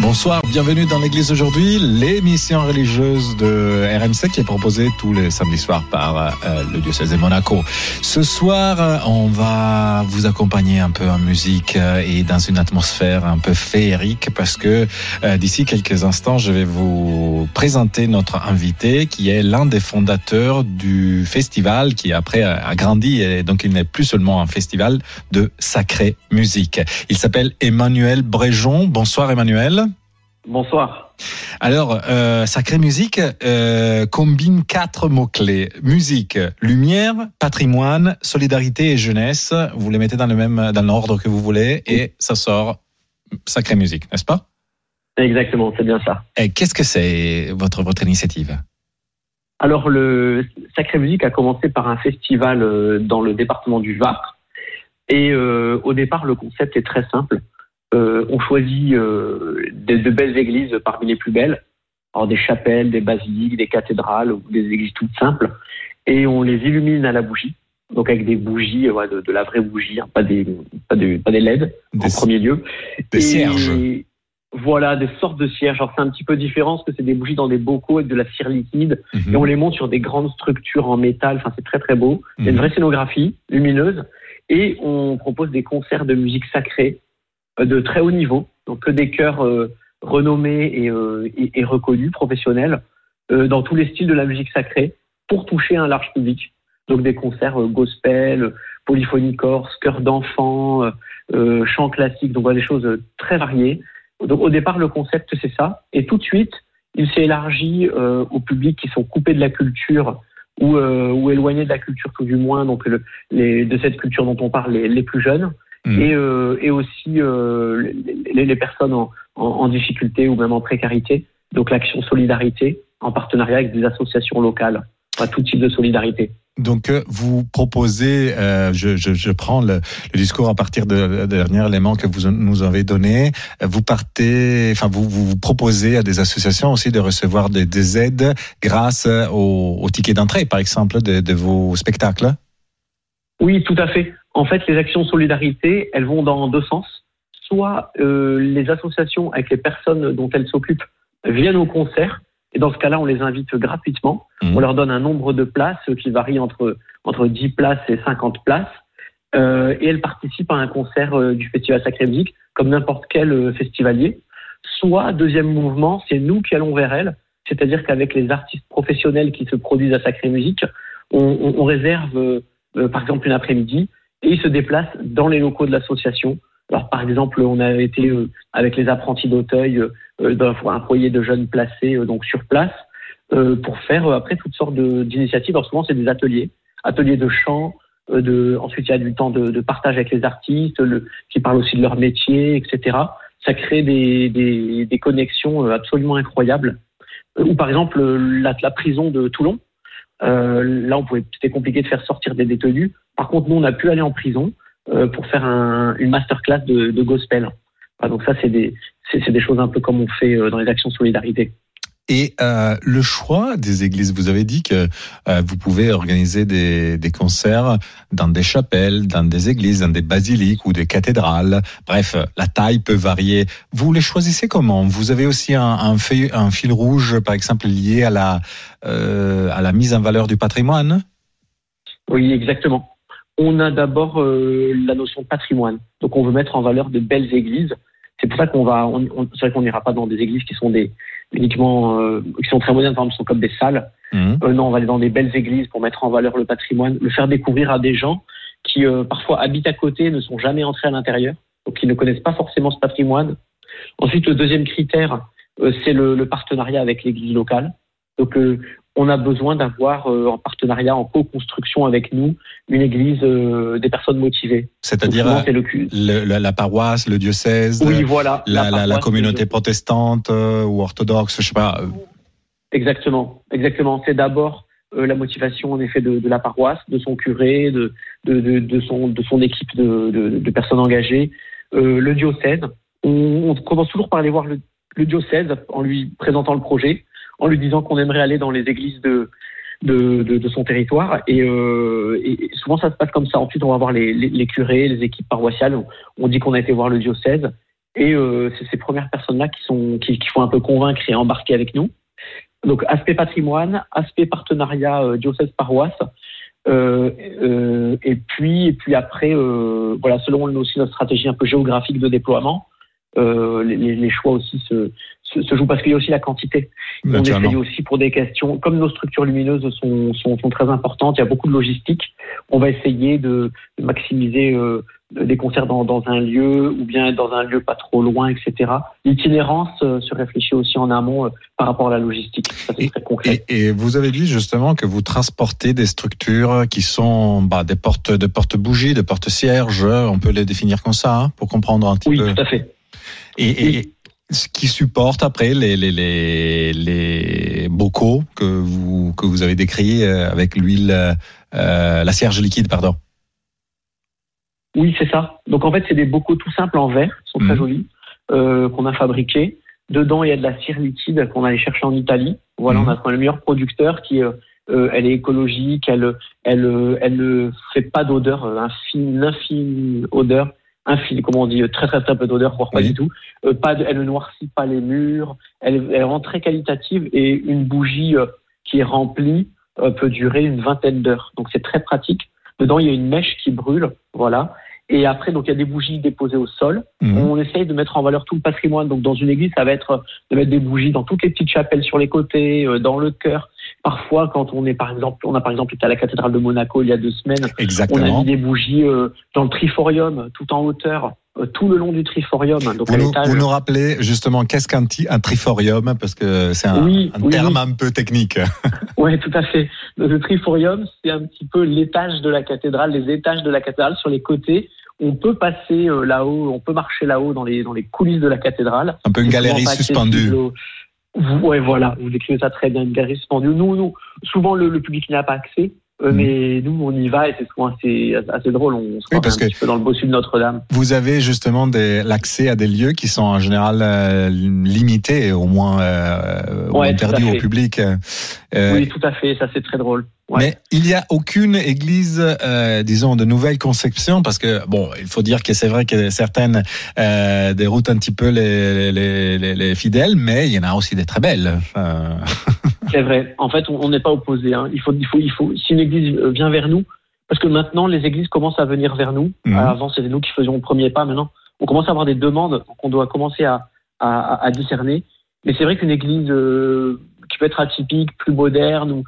Bonsoir, bienvenue dans l'église aujourd'hui, l'émission religieuse de RMC qui est proposée tous les samedis soirs par euh, le diocèse de Monaco. Ce soir, on va vous accompagner un peu en musique euh, et dans une atmosphère un peu féerique parce que euh, d'ici quelques instants, je vais vous présenter notre invité qui est l'un des fondateurs du festival qui après a grandi et donc il n'est plus seulement un festival de sacrée musique. Il s'appelle Emmanuel Bréjon. Bonsoir Emmanuel. Bonsoir. Alors, euh, Sacrée Musique euh, combine quatre mots-clés. Musique, lumière, patrimoine, solidarité et jeunesse. Vous les mettez dans le même dans l'ordre que vous voulez et ça sort Sacrée Musique, n'est-ce pas? Exactement, c'est bien ça. Et qu'est-ce que c'est votre, votre initiative? Alors, le Sacrée Musique a commencé par un festival euh, dans le département du Var. Et euh, au départ, le concept est très simple on choisit euh, de, de, belles églises parmi les plus belles, alors des chapelles, des basiliques, des cathédrales ou des églises toutes simples, et on les illumine à la bougie, donc avec des bougies, ouais, de, de, la vraie bougie, hein, pas des pas, de, pas des LED Des- en premier lieu. Des Et cierges. Voilà, des sortes de cierges. Alors c'est un petit peu différent parce que c'est des bougies dans des bocaux avec de la cire liquide Mhm. et on les monte sur des grandes structures en métal. Enfin, c'est très très beau. Il y a une Mhm. vraie scénographie lumineuse et on propose des concerts de musique sacrée euh, de très haut niveau, donc que des chœurs euh, renommés et, euh, et- et reconnus, professionnels, euh, dans tous les styles de la musique sacrée, pour toucher un large public. Donc des concerts gospel, polyphonie corse, chœurs d'enfants, chants classiques, donc voilà, des choses très variées. Donc au départ, le concept c'est ça, et tout de suite, il s'est élargi euh, aux publics qui sont coupés de la culture ou, euh, ou éloignés de la culture tout du moins, donc le- les, de cette culture dont on parle, les plus jeunes, Et, euh, et aussi euh, les, les personnes en, en, en difficulté ou même en précarité. Donc l'action solidarité en partenariat avec des associations locales, enfin, tout type de solidarité. Donc, euh, vous proposez, euh, je, je, je prends le, le discours à partir de, de dernier élément que vous nous avez donné. Vous partez, enfin, vous, vous vous proposez à des associations aussi de recevoir des, des aides grâce au, au ticket d'entrée, par exemple, de, de vos spectacles? Oui, tout à fait. En fait, les actions solidarité, elles vont dans deux sens. Soit euh, les associations avec les personnes dont elles s'occupent viennent au concert, et dans ce cas-là, on les invite gratuitement. Mhm. On leur donne un nombre de places qui varie entre, entre 10 places et 50 places. Euh, et elles participent à un concert euh, du Festival Sacré Musique, comme n'importe quel euh, festivalier. Soit, deuxième mouvement, c'est nous qui allons vers elles, c'est-à-dire qu'avec les artistes professionnels qui se produisent à Sacré Musique, on, on- on réserve, euh, par exemple, une après-midi, et ils se déplacent dans les locaux de l'association. Alors, par exemple, on a été euh, avec les apprentis d'Auteuil euh, euh, dans un foyer de jeunes placés donc sur place pour faire après toutes sortes d'initiatives. Alors souvent, c'est des ateliers, ateliers de chant. de, ensuite, il y a du temps de, de partage avec les artistes, le, qui parlent aussi de leur métier, etc. Ça crée des, des, des connexions absolument incroyables. Ou par exemple, la, la prison de Toulon. Euh, là, c'était compliqué de faire sortir des détenus. Par contre, nous, on a pu aller en prison euh, pour faire un, une masterclass de, de gospel. Voilà, donc ça, c'est des, c'est, c'est des choses un peu comme on fait euh, dans les actions solidarité. Et euh, le choix des églises, vous avez dit que euh, vous pouvez organiser des, des concerts dans des chapelles, dans des églises, dans des basiliques ou des cathédrales. Bref, la taille peut varier. Vous les choisissez comment? Vous avez aussi un, un, fil, un fil rouge, par exemple, lié à la, euh, à la mise en valeur du patrimoine? Oui, exactement. On a d'abord euh, la notion de patrimoine. Donc, on veut mettre en valeur de belles églises. C'est pour ça qu'on va, on, on, c'est vrai qu'on n'ira pas dans des églises qui sont des uniquement, euh, qui sont très modernes, par exemple, sont comme des salles. Mmh. Euh, non, on va aller dans des belles églises pour mettre en valeur le patrimoine, le faire découvrir à des gens qui parfois habitent à côté, ne sont jamais entrés à l'intérieur, donc qui ne connaissent pas forcément ce patrimoine. Ensuite, le deuxième critère, c'est le, le, partenariat avec l'église locale. Donc, on a besoin d'avoir euh, en partenariat, en co-construction avec nous, une église euh, des personnes motivées. C'est-à-dire le, le- la, paroisse, le diocèse, oui, voilà. la, la- la paroisse, communauté le- protestante euh, ou orthodoxe, je sais pas. Exactement, exactement. C'est d'abord la motivation en effet de, de la paroisse, de son curé, de, de, de, de son, de son équipe de, personnes engagées, le diocèse. On, on commence toujours par aller voir le diocèse en lui présentant le projet, en lui disant qu'on aimerait aller dans les églises de, de, son territoire. Et, euh, et souvent ça se passe comme ça. Ensuite, on va voir les, les, curés, les équipes paroissiales. On, dit qu'on a été voir le diocèse. Et euh, c'est ces premières personnes-là qui, sont, qui, font un peu convaincre et embarquer avec nous. Donc aspect patrimoine, aspect partenariat euh, diocèse-paroisse. Et puis et puis après voilà selon aussi notre stratégie un peu géographique de déploiement euh, les, choix aussi se, se, se jouent parce qu'il y a aussi la quantité on naturellement. essaye aussi pour des questions, comme nos structures lumineuses sont, sont, sont très importantes, il y a beaucoup de logistique, on va essayer de, de maximiser euh, des concerts dans, dans un lieu ou bien dans un lieu pas trop loin, etc. L'itinérance euh, se réfléchit aussi en amont euh, par rapport à la logistique. Ça, c'est très concret. Et, et vous avez dit justement que vous transportez des structures qui sont bah, des portes, de porte bougies, de porte cierges. On peut les définir comme ça hein, pour comprendre un petit Oui, peu. tout à fait. Et, et ce qui supporte après les, les, les, les bocaux que vous, que vous avez décrits euh, avec l'huile, euh, la cierge liquide, pardon. Oui, c'est ça. Donc en fait, c'est des bocaux tout simples en verre, sont très Mhm. jolis, euh, qu'on a fabriqués. Dedans, il y a de la cire liquide qu'on allait chercher en Italie. Voilà, Mhm. on a trouvé le meilleur producteur qui, euh, euh, elle est écologique, elle, elle, euh, elle ne fait pas d'odeur, euh, infime, infime odeur, infime, comment on dit, euh, très très très peu d'odeur, voire pas Oui. du tout. Euh, pas de- elle ne noircit pas les murs. Elle, elle rend très qualitative et une bougie euh, qui est remplie euh, peut durer une vingtaine d'heures. Donc c'est très pratique. Dedans, il y a une mèche qui brûle, voilà. Et après, donc il y a des bougies déposées au sol. Mhm. On essaye de mettre en valeur tout le patrimoine. Donc, dans une église, ça va être de mettre des bougies dans toutes les petites chapelles sur les côtés, euh, dans le chœur. Parfois, quand on est, par exemple, on a par exemple été à la cathédrale de Monaco il y a deux semaines, on a Exactement. mis des bougies euh, dans le triforium, tout en hauteur, euh, tout le long du triforium. Donc, Vous nous, l'étage. vous nous rappelez justement qu'est-ce qu'un un triforium parce que c'est un, Oui, un oui, terme oui. un peu technique. Oui, tout à fait. Le triforium, c'est un petit peu l'étage de la cathédrale, les étages de la cathédrale sur les côtés. On peut passer euh, là-haut, on peut marcher là-haut dans les, dans les coulisses de la cathédrale. Un peu une galerie suspendue. Ouais, voilà, vous décrivez ça très bien, une galerie suspendue. Nous, nous, souvent le, le public n'y a pas accès, euh, Mhm. mais nous, on y va et c'est souvent assez, assez drôle. On se Oui, parce un que- petit peu dans le bossu de Notre-Dame. Vous avez justement l'accès à des lieux qui sont en général euh, limités, au moins euh, ou Ouais, interdits au public. Euh, oui, tout à fait, ça c'est très drôle. Ouais. Mais il n'y a aucune église, euh, disons, de nouvelle conception, parce que bon, il faut dire que c'est vrai que certaines euh, déroutent un petit peu les, les, les, les fidèles, mais il y en a aussi des très belles. Euh, C'est vrai. En fait, on n'est pas opposé. Hein. Il faut, il faut, il faut. Si une église vient vers nous, parce que maintenant les églises commencent à venir vers nous. Mhm. Avant, c'était nous qui faisions le premier pas. Maintenant, on commence à avoir des demandes qu'on doit commencer à, à, à discerner. Mais c'est vrai qu'une église qui peut être atypique, plus moderne, ou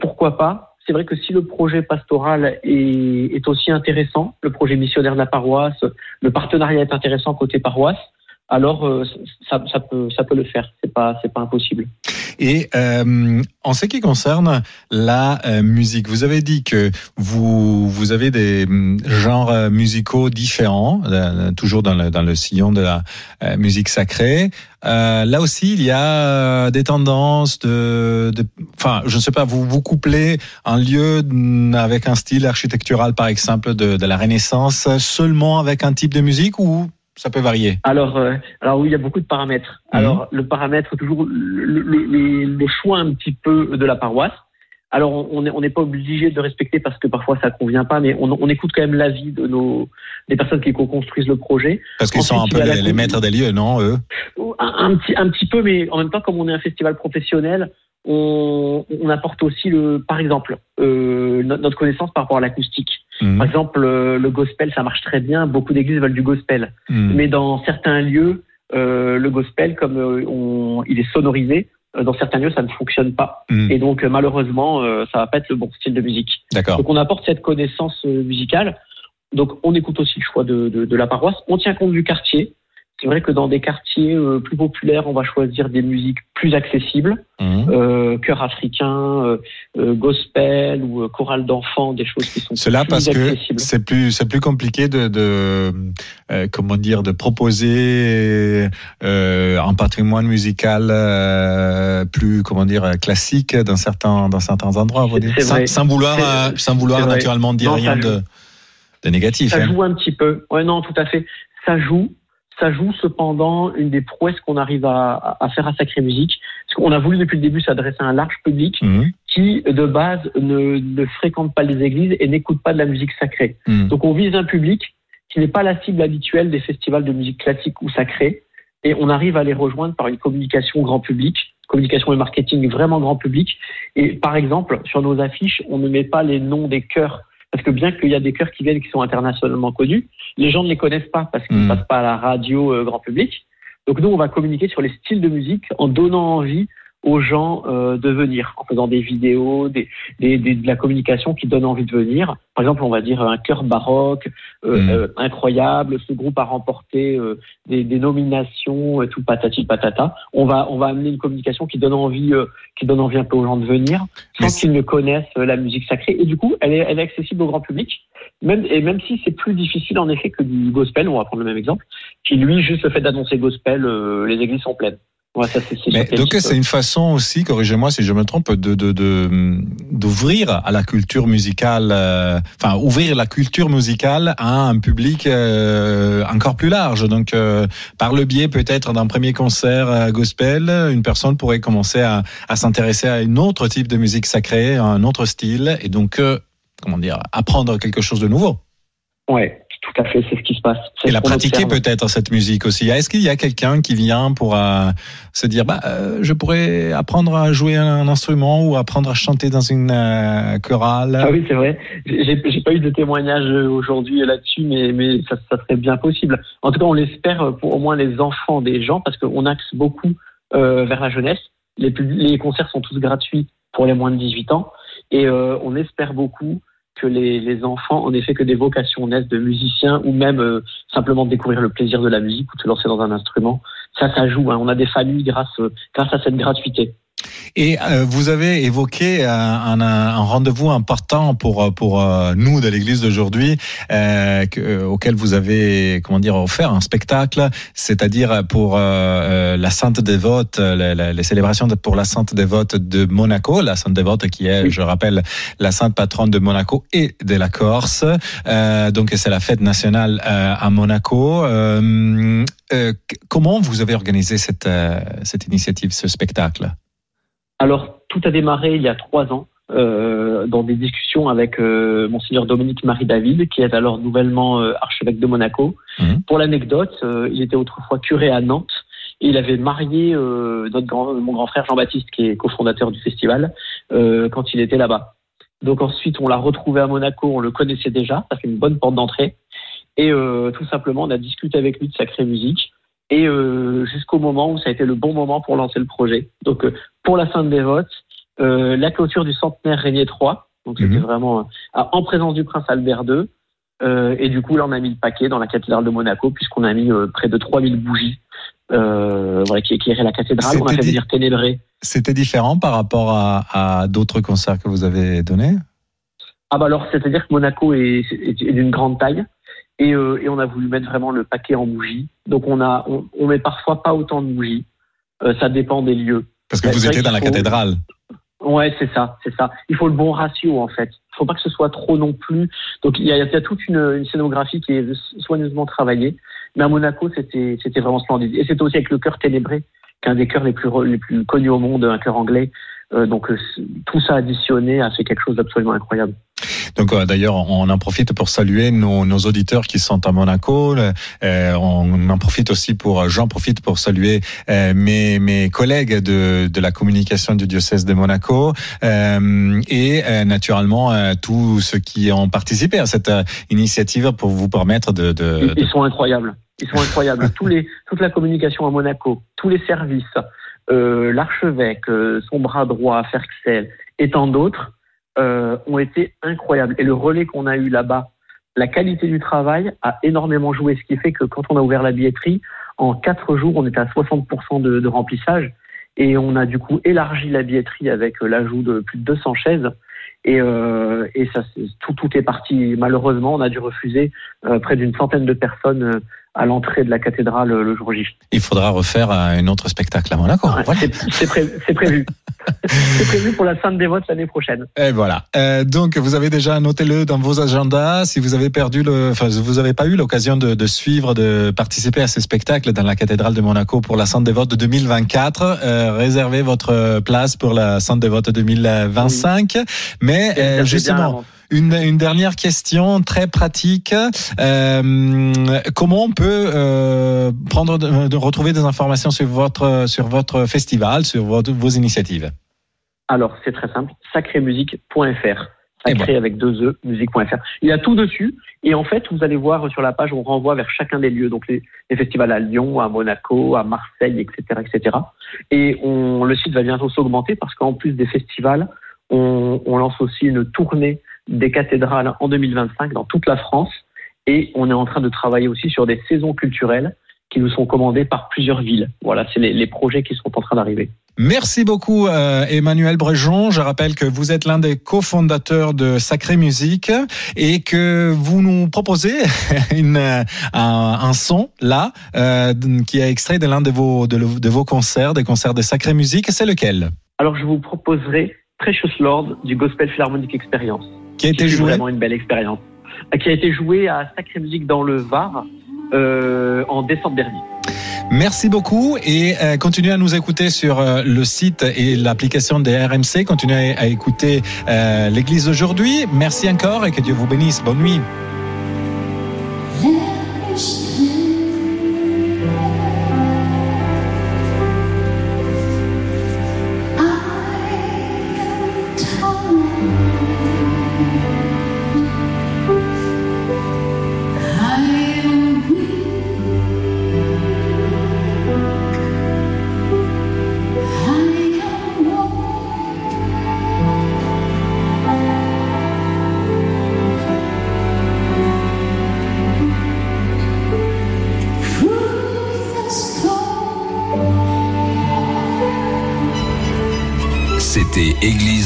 pourquoi pas? C'est vrai que si le projet pastoral est, aussi intéressant, le projet missionnaire de la paroisse, le partenariat est intéressant côté paroisse, alors euh, ça, ça peut, ça peut le faire. C'est pas, pas impossible. Et euh, en ce qui concerne la euh, musique, vous avez dit que vous vous avez des hum, genres euh, musicaux différents, toujours dans le dans le sillon de la musique sacrée. Là aussi, il y a des tendances de, de, enfin, je ne sais pas, vous vous couplez un lieu hum, avec un style architectural, par exemple, de, de la Renaissance, seulement avec un type de musique ou ça peut varier Alors, euh, alors oui, il y a beaucoup de paramètres. Mhm. Alors, le paramètre, toujours le, le, le- le choix un petit peu de la paroisse. Alors, on n'est on pas obligé de respecter parce que parfois ça convient pas, mais on, on écoute quand même l'avis de nos des personnes qui co-construisent le projet. Parce qu'ils sont un peu les, maîtres des lieux, non eux? Un, un petit, un petit peu, mais en même temps, comme on est un festival professionnel, on, on apporte aussi le, par exemple, euh, notre, connaissance par rapport à l'acoustique. Mhm. Par exemple, euh, le gospel, ça marche très bien. Beaucoup d'églises veulent du gospel. Mhm. Mais dans certains lieux, euh, le gospel, comme euh, on, il est sonorisé, euh, dans certains lieux, ça ne fonctionne pas. Mhm. Et donc, malheureusement, ça va pas être le bon style de musique. D'accord. Donc, on apporte cette connaissance musicale. Donc, on écoute aussi le choix de, de, de la paroisse. On tient compte du quartier. C'est vrai que dans des quartiers euh, plus populaires, on va choisir des musiques plus accessibles, Mhm. euh, chœur africain, euh, euh, gospel ou chorale d'enfants, des choses qui sont Cela plus parce que accessibles. c'est plus c'est plus compliqué de, de comment dire de proposer un patrimoine musical plus comment dire classique dans certains dans certains endroits. Sans, vouloir sans vouloir naturellement dire Non, rien de négatif. Ça hein. joue un petit peu. Ouais, non, tout à fait. Ça joue. Ça joue cependant une des prouesses qu'on arrive à, faire à Sacré Musique. Parce qu'on a voulu depuis le début s'adresser à un large public Mhm. qui, de base, ne, ne fréquente pas les églises et n'écoute pas de la musique sacrée. Mhm. Donc on vise un public qui n'est pas la cible habituelle des festivals de musique classique ou sacrée. Et on arrive à les rejoindre par une communication grand public, communication et marketing vraiment grand public. Et par exemple, sur nos affiches, on ne met pas les noms des chœurs. Parce que bien qu'il y a des chœurs qui viennent qui sont internationalement connus, les gens ne les connaissent pas parce qu'ils ne Mm. passent pas à la radio euh, grand public. Donc nous, on va communiquer sur les styles de musique en donnant envie aux gens euh, de venir, en faisant des vidéos, des, des, des- de la communication qui donne envie de venir. Par exemple, on va dire un chœur baroque euh, Mm. euh, incroyable. Ce groupe a remporté euh, des, des nominations, euh, tout patati patata. On va on va amener une communication qui donne envie euh, qui donne envie un peu aux gens de venir, sans qu'ils ne connaissent euh, la musique sacrée. Et du coup, elle est elle est accessible au grand public. Même et même si c'est plus difficile en effet que du gospel, on va prendre le même exemple, qui lui juste le fait d'annoncer gospel, euh, les églises sont pleines. Ouais, ça c'est c'est Mais donc c'est une façon aussi, corrigez-moi si je me trompe, de de de d'ouvrir à la culture musicale, euh, enfin ouvrir la culture musicale à un public euh, encore plus large. Donc euh, par le biais peut-être d'un premier concert euh, gospel, une personne pourrait commencer à, à s'intéresser à un autre type de musique sacrée, à un autre style, et donc euh, comment dire, apprendre quelque chose de nouveau. Ouais, tout à fait, c'est ce qui se passe. Et la pratiquer peut-être cette musique aussi. Est-ce qu'il y a quelqu'un qui vient pour euh, se dire bah euh, je pourrais apprendre à jouer un instrument ou apprendre à chanter dans une euh, chorale? Ah oui, c'est vrai. J'ai pas eu de témoignage aujourd'hui là-dessus, mais, mais ça, ça serait bien possible. En tout cas, on l'espère pour au moins les enfants des gens, parce qu'on axe beaucoup vers la jeunesse. Les, les concerts sont tous gratuits pour les moins de 18 ans, et on espère beaucoup que les, les enfants, en effet, que des vocations naissent de musiciens, ou même euh, simplement découvrir le plaisir de la musique ou se lancer dans un instrument. Ça, ça joue. hein. On a des familles grâce, euh, grâce à cette gratuité. Et euh, vous avez évoqué euh, un, un, un rendez-vous important pour pour euh, nous de l'Église d'aujourd'hui, euh, euh, auquel vous avez comment dire offert un spectacle, c'est-à-dire pour euh, euh, la Sainte Dévote, euh, la- la- les célébrations pour la Sainte Dévote de Monaco, la Sainte Dévote qui est, je rappelle, la Sainte patronne de Monaco et de la Corse. Euh, donc c'est la fête nationale euh, à Monaco. Euh, euh, comment vous avez organisé cette euh, cette initiative, ce spectacle? Alors, tout a démarré il y a trois ans euh, dans des discussions avec euh, monseigneur Dominique Marie David, qui est alors nouvellement euh, archevêque de Monaco. Mhm. Pour l'anecdote, euh, il était autrefois curé à Nantes et il avait marié euh, notre grand, mon grand frère Jean-Baptiste, qui est cofondateur du festival, euh, quand il était là-bas. Donc ensuite, on l'a retrouvé à Monaco, on le connaissait déjà, ça fait une bonne porte d'entrée. Et euh, tout simplement, on a discuté avec lui de Sacrée Musique. Et euh, jusqu'au moment où ça a été le bon moment pour lancer le projet. Donc euh, pour la Sainte Dévote, euh, la clôture du centenaire Régnier III, donc c'était Mhm. vraiment en présence du prince Albert II. Et du coup, là, on a mis le paquet dans la cathédrale de Monaco, puisqu'on a mis près de 3000 bougies voilà, qui éclairaient la cathédrale. On a C'était fait venir Ténébré. C'était différent par rapport à, à d'autres concerts que vous avez donnés? Ah bah alors, c'est-à-dire que Monaco est d'une grande taille. Et, euh, et on a voulu mettre vraiment le paquet en bougies. Donc on a, on, on met parfois pas autant de bougies. Euh, ça dépend des lieux. Parce que vous étiez dans la faut- cathédrale. Ouais, c'est ça, c'est ça. Il faut le bon ratio en fait. Il faut pas que ce soit trop non plus. Donc il y a, il y a toute une, une scénographie qui est soigneusement travaillée. Mais à Monaco, c'était c'était vraiment splendide. Et c'était aussi avec le chœur Ténébré, qui est un des chœurs les plus re- les plus connus au monde, un chœur anglais. Euh, donc tout ça additionné a fait quelque chose d'absolument incroyable. Donc euh, d'ailleurs, on en profite pour saluer nos, nos auditeurs qui sont à Monaco. Euh, on en profite aussi pour, j'en profite pour saluer euh, mes, mes collègues de, de la communication du diocèse de Monaco euh, et euh, naturellement euh, tous ceux qui ont participé à cette euh, initiative pour vous permettre de, de, Ils, de ils sont incroyables. Ils sont incroyables. Tous les, toute la communication à Monaco, tous les services, euh, l'archevêque, euh, son bras droit, Ferxel et tant d'autres euh, ont été incroyables. Et le relais qu'on a eu là-bas la qualité du travail a énormément joué, ce qui fait que quand on a ouvert la billetterie, en quatre jours, on était à 60% de, de remplissage et on a du coup élargi la billetterie avec euh, l'ajout de plus de 200 chaises. Et, euh, et ça, tout, tout est parti. Malheureusement, on a dû refuser euh, près d'une centaine de personnes euh, à l'entrée de la cathédrale euh, le jour J. Il faudra refaire un autre spectacle à Monaco. Voilà. c'est- C'est pré- c'est prévu. c'est prévu pour la Sainte des Votes l'année prochaine. Et voilà. Euh, donc, vous avez déjà noté-le dans vos agendas. Si vous avez perdu le, enfin, vous avez pas eu l'occasion de, de suivre, de participer à ces spectacles dans la cathédrale de Monaco pour la Sainte Dévote de 2024, euh, réservez votre place pour la Sainte Dévote 2025. Mais euh, justement. Une, une dernière question très pratique. Euh, comment on peut euh, prendre, de, retrouver des informations sur votre sur votre festival, sur votre- vos initiatives? Alors, c'est très simple, sacrémusique.fr. Sacré avec deux E, musique.fr. Il y a tout dessus. Et en fait, vous allez voir sur la page, on renvoie vers chacun des lieux. Donc, les, les festivals à Lyon, à Monaco, à Marseille, etc., etc. Et on, le site va bientôt s'augmenter parce qu'en plus des festivals, on, on lance aussi une tournée des cathédrales en 2025 dans toute la France. Et on est en train de travailler aussi sur des saisons culturelles qui nous sont commandées par plusieurs villes. Voilà, c'est les, les projets qui sont en train d'arriver. Merci beaucoup euh, Emmanuel Brejon. Je rappelle que vous êtes l'un des cofondateurs de Sacré Musique et que vous nous proposez une, euh, un, un son là euh, qui est extrait de l'un de vos, de, le- de vos concerts, des concerts de Sacré Musique. C'est lequel? Alors, je vous proposerai Precious Lord du Gospel Philharmonic Experience. Qui a été joué vraiment une belle expérience. Qui a été joué à Sacré Musique dans le Var euh, en décembre dernier. Merci beaucoup et euh, continuez à nous écouter sur euh, le site et l'application des RMC. Continuez à, à écouter l'Église d'aujourd'hui. Merci encore et que Dieu vous bénisse. Bonne nuit.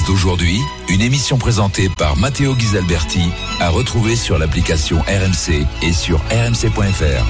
D'aujourd'hui, une émission présentée par Matteo Ghisalberti, à retrouver sur l'application RMC et sur rmc.fr.